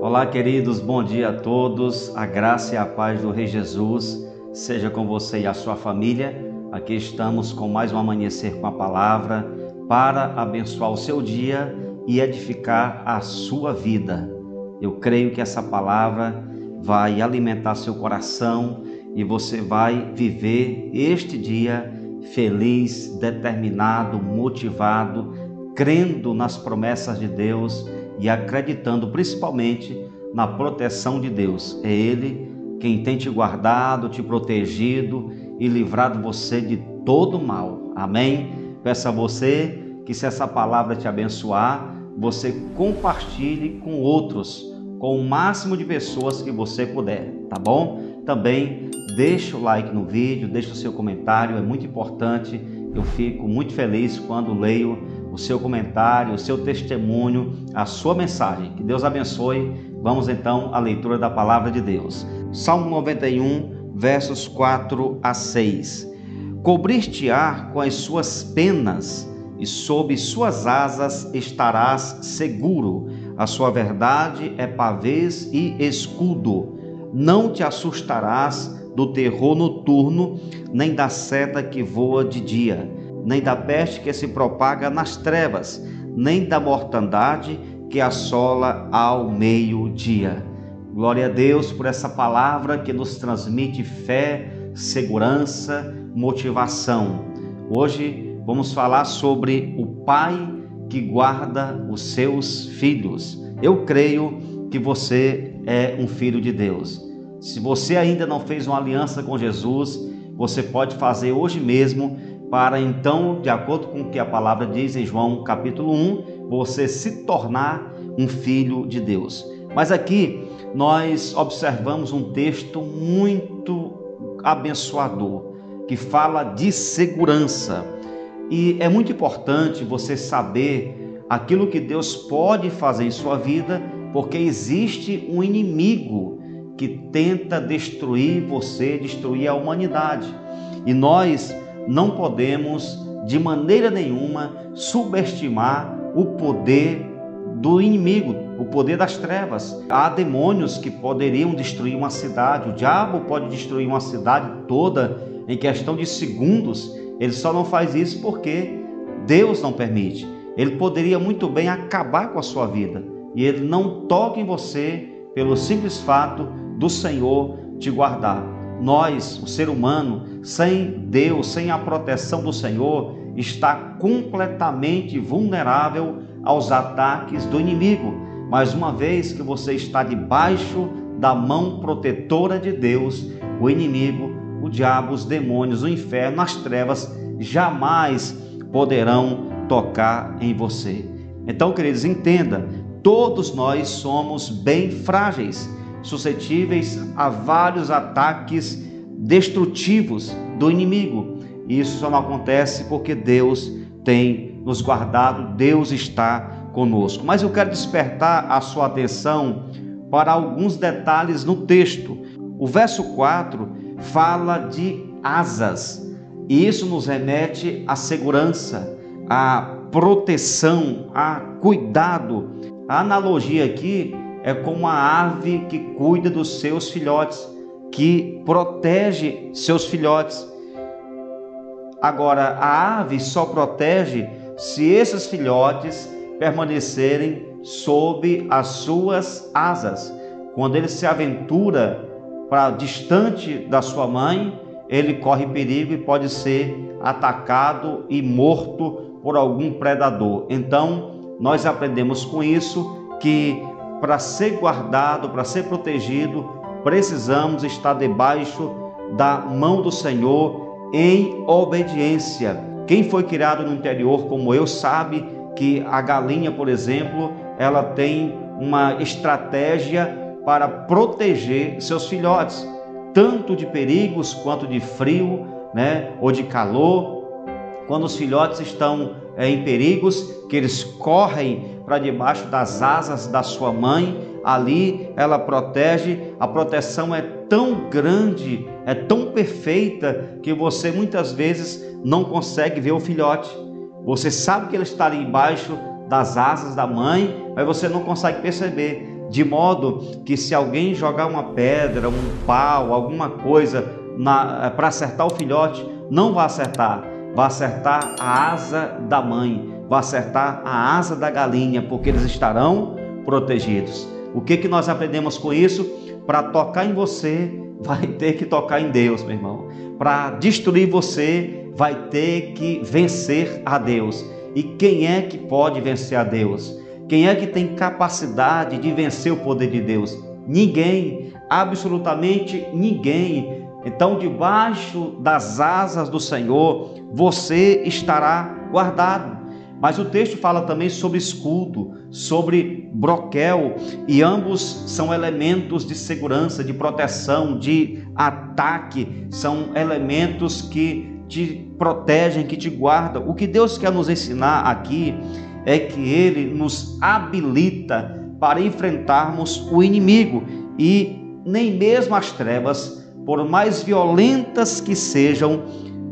Olá, queridos, bom dia a todos. A graça e a paz do Rei Jesus seja com você e a sua família. Aqui estamos com mais um amanhecer com a palavra para abençoar o seu dia e edificar a sua vida. Eu creio que essa palavra vai alimentar seu coração e você vai viver este dia feliz, determinado, motivado, crendo nas promessas de Deus e acreditando principalmente na proteção de Deus. É Ele quem tem te guardado, te protegido e livrado você de todo mal. Amém? Peço a você que, se essa palavra te abençoar, você compartilhe com outros, com o máximo de pessoas que você puder, tá bom? Também deixa o like no vídeo, deixa o seu comentário, é muito importante. Eu fico muito feliz quando leio o seu comentário, o seu testemunho, a sua mensagem. Que Deus abençoe. Vamos então à leitura da palavra de Deus. Salmo 91, versos 4 a 6. Cobriste-á com as suas penas e sob suas asas estarás seguro. A sua verdade é pavês e escudo. Não te assustarás do terror noturno, nem da seta que voa de dia nem da peste que se propaga nas trevas, nem da mortandade que assola ao meio-dia. Glória a Deus por essa palavra que nos transmite fé, segurança, motivação. Hoje vamos falar sobre o Pai que guarda os seus filhos. Eu creio que você é um filho de Deus. Se você ainda não fez uma aliança com Jesus, você pode fazer hoje mesmo para então, de acordo com o que a palavra diz em João capítulo 1, você se tornar um filho de Deus. Mas aqui nós observamos um texto muito abençoador que fala de segurança. E é muito importante você saber aquilo que Deus pode fazer em sua vida, porque existe um inimigo que tenta destruir você, destruir a humanidade. E nós não podemos de maneira nenhuma subestimar o poder do inimigo, o poder das trevas. Há demônios que poderiam destruir uma cidade, o diabo pode destruir uma cidade toda em questão de segundos. Ele só não faz isso porque Deus não permite. Ele poderia muito bem acabar com a sua vida e ele não toca em você pelo simples fato do Senhor te guardar. Nós, o ser humano, sem Deus, sem a proteção do Senhor, está completamente vulnerável aos ataques do inimigo. Mas uma vez que você está debaixo da mão protetora de Deus, o inimigo, o diabo, os demônios, o inferno, as trevas jamais poderão tocar em você. Então, queridos, entenda, todos nós somos bem frágeis suscetíveis a vários ataques destrutivos do inimigo. E isso só não acontece porque Deus tem nos guardado, Deus está conosco. Mas eu quero despertar a sua atenção para alguns detalhes no texto. O verso 4 fala de asas, e isso nos remete à segurança, à proteção, a cuidado. A analogia aqui é como a ave que cuida dos seus filhotes, que protege seus filhotes. Agora, a ave só protege se esses filhotes permanecerem sob as suas asas. Quando ele se aventura para distante da sua mãe, ele corre perigo e pode ser atacado e morto por algum predador. Então, nós aprendemos com isso que para ser guardado, para ser protegido, precisamos estar debaixo da mão do Senhor em obediência. Quem foi criado no interior como eu sabe que a galinha, por exemplo, ela tem uma estratégia para proteger seus filhotes, tanto de perigos quanto de frio, né, ou de calor. Quando os filhotes estão em perigos, que eles correm para debaixo das asas da sua mãe, ali ela protege, a proteção é tão grande, é tão perfeita que você muitas vezes não consegue ver o filhote. Você sabe que ele está ali embaixo das asas da mãe, mas você não consegue perceber. De modo que se alguém jogar uma pedra, um pau, alguma coisa para acertar o filhote, não vai acertar, vai acertar a asa da mãe, vai acertar a asa da galinha, porque eles estarão protegidos. O que, que nós aprendemos com isso? Para tocar em você, vai ter que tocar em Deus, meu irmão. Para destruir você, vai ter que vencer a Deus. E quem é que pode vencer a Deus? Quem é que tem capacidade de vencer o poder de Deus? Ninguém, absolutamente ninguém. Então, debaixo das asas do Senhor, você estará guardado. Mas o texto fala também sobre escudo, sobre broquel, e ambos são elementos de segurança, de proteção, de ataque, são elementos que te protegem, que te guardam. O que Deus quer nos ensinar aqui é que ele nos habilita para enfrentarmos o inimigo e nem mesmo as trevas, por mais violentas que sejam,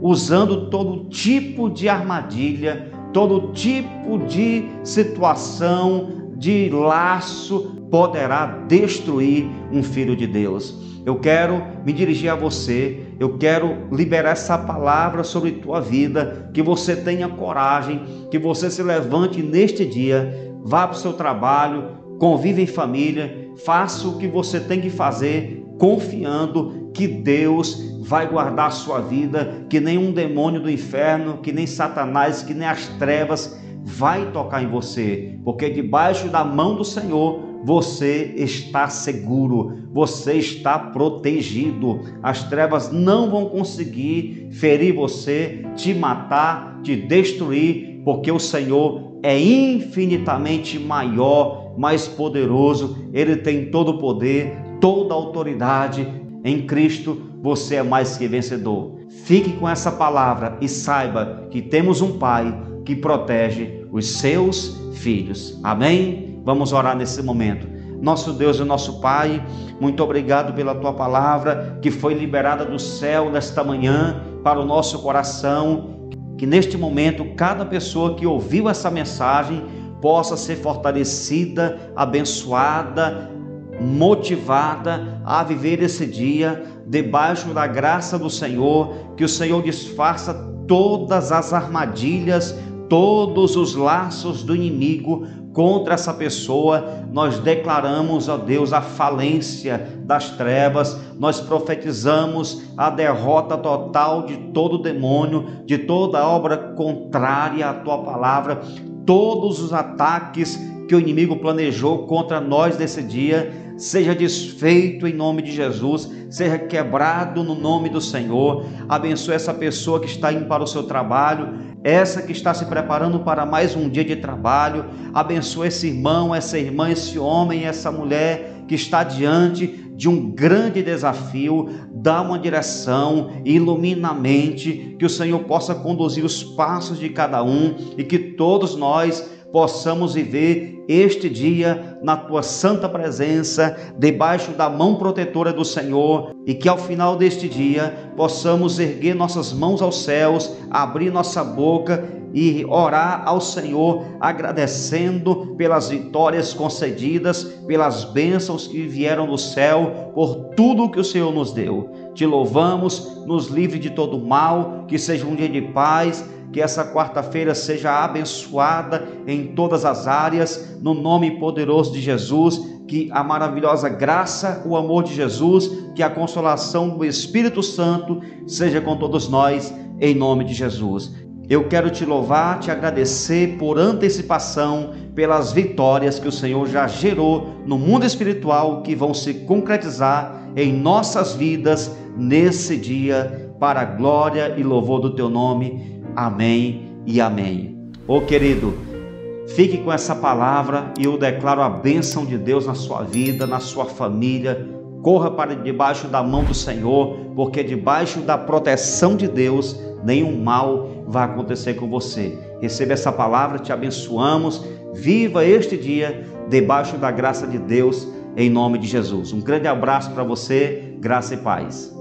usando todo tipo de armadilha, todo tipo de situação, de laço, poderá destruir um filho de Deus. Eu quero me dirigir a você, eu quero liberar essa palavra sobre tua vida, que você tenha coragem, que você se levante neste dia, vá para o seu trabalho, convive em família, faça o que você tem que fazer, confiando que Deus vai guardar a sua vida, que nenhum demônio do inferno, que nem Satanás, que nem as trevas vai tocar em você, porque debaixo da mão do Senhor você está seguro, você está protegido. As trevas não vão conseguir ferir você, te matar, te destruir, porque o Senhor é infinitamente maior, mais poderoso, ele tem todo o poder, toda a autoridade. Em Cristo você é mais que vencedor. Fique com essa palavra e saiba que temos um Pai que protege os seus filhos. Amém? Vamos orar nesse momento. Nosso Deus e nosso Pai, muito obrigado pela tua palavra que foi liberada do céu nesta manhã para o nosso coração. Que neste momento cada pessoa que ouviu essa mensagem possa ser fortalecida, abençoada, motivada a viver esse dia debaixo da graça do Senhor, que o Senhor disfarça todas as armadilhas, todos os laços do inimigo contra essa pessoa, nós declaramos, ó Deus, a falência das trevas, nós profetizamos a derrota total de todo demônio, de toda obra contrária à tua palavra, todos os ataques que o inimigo planejou contra nós nesse dia, seja desfeito em nome de Jesus, seja quebrado no nome do Senhor. Abençoe essa pessoa que está indo para o seu trabalho, essa que está se preparando para mais um dia de trabalho. Abençoe esse irmão, essa irmã, esse homem, essa mulher que está diante de um grande desafio, dá uma direção, ilumina a mente, que o Senhor possa conduzir os passos de cada um e que todos nós possamos viver este dia na tua santa presença, debaixo da mão protetora do Senhor, e que ao final deste dia possamos erguer nossas mãos aos céus, abrir nossa boca e orar ao Senhor, agradecendo pelas vitórias concedidas, pelas bênçãos que vieram do céu, por tudo que o Senhor nos deu. Te louvamos, nos livre de todo mal, que seja um dia de paz que essa quarta-feira seja abençoada em todas as áreas, no nome poderoso de Jesus, que a maravilhosa graça, o amor de Jesus, que a consolação do Espírito Santo seja com todos nós, em nome de Jesus. Eu quero te louvar, te agradecer por antecipação, pelas vitórias que o Senhor já gerou no mundo espiritual que vão se concretizar em nossas vidas nesse dia, para a glória e louvor do teu nome. Amém e amém. Ô querido, fique com essa palavra e eu declaro a bênção de Deus na sua vida, na sua família. Corra para debaixo da mão do Senhor, porque debaixo da proteção de Deus, nenhum mal vai acontecer com você. Receba essa palavra, te abençoamos. Viva este dia debaixo da graça de Deus em nome de Jesus. Um grande abraço para você, graça e paz.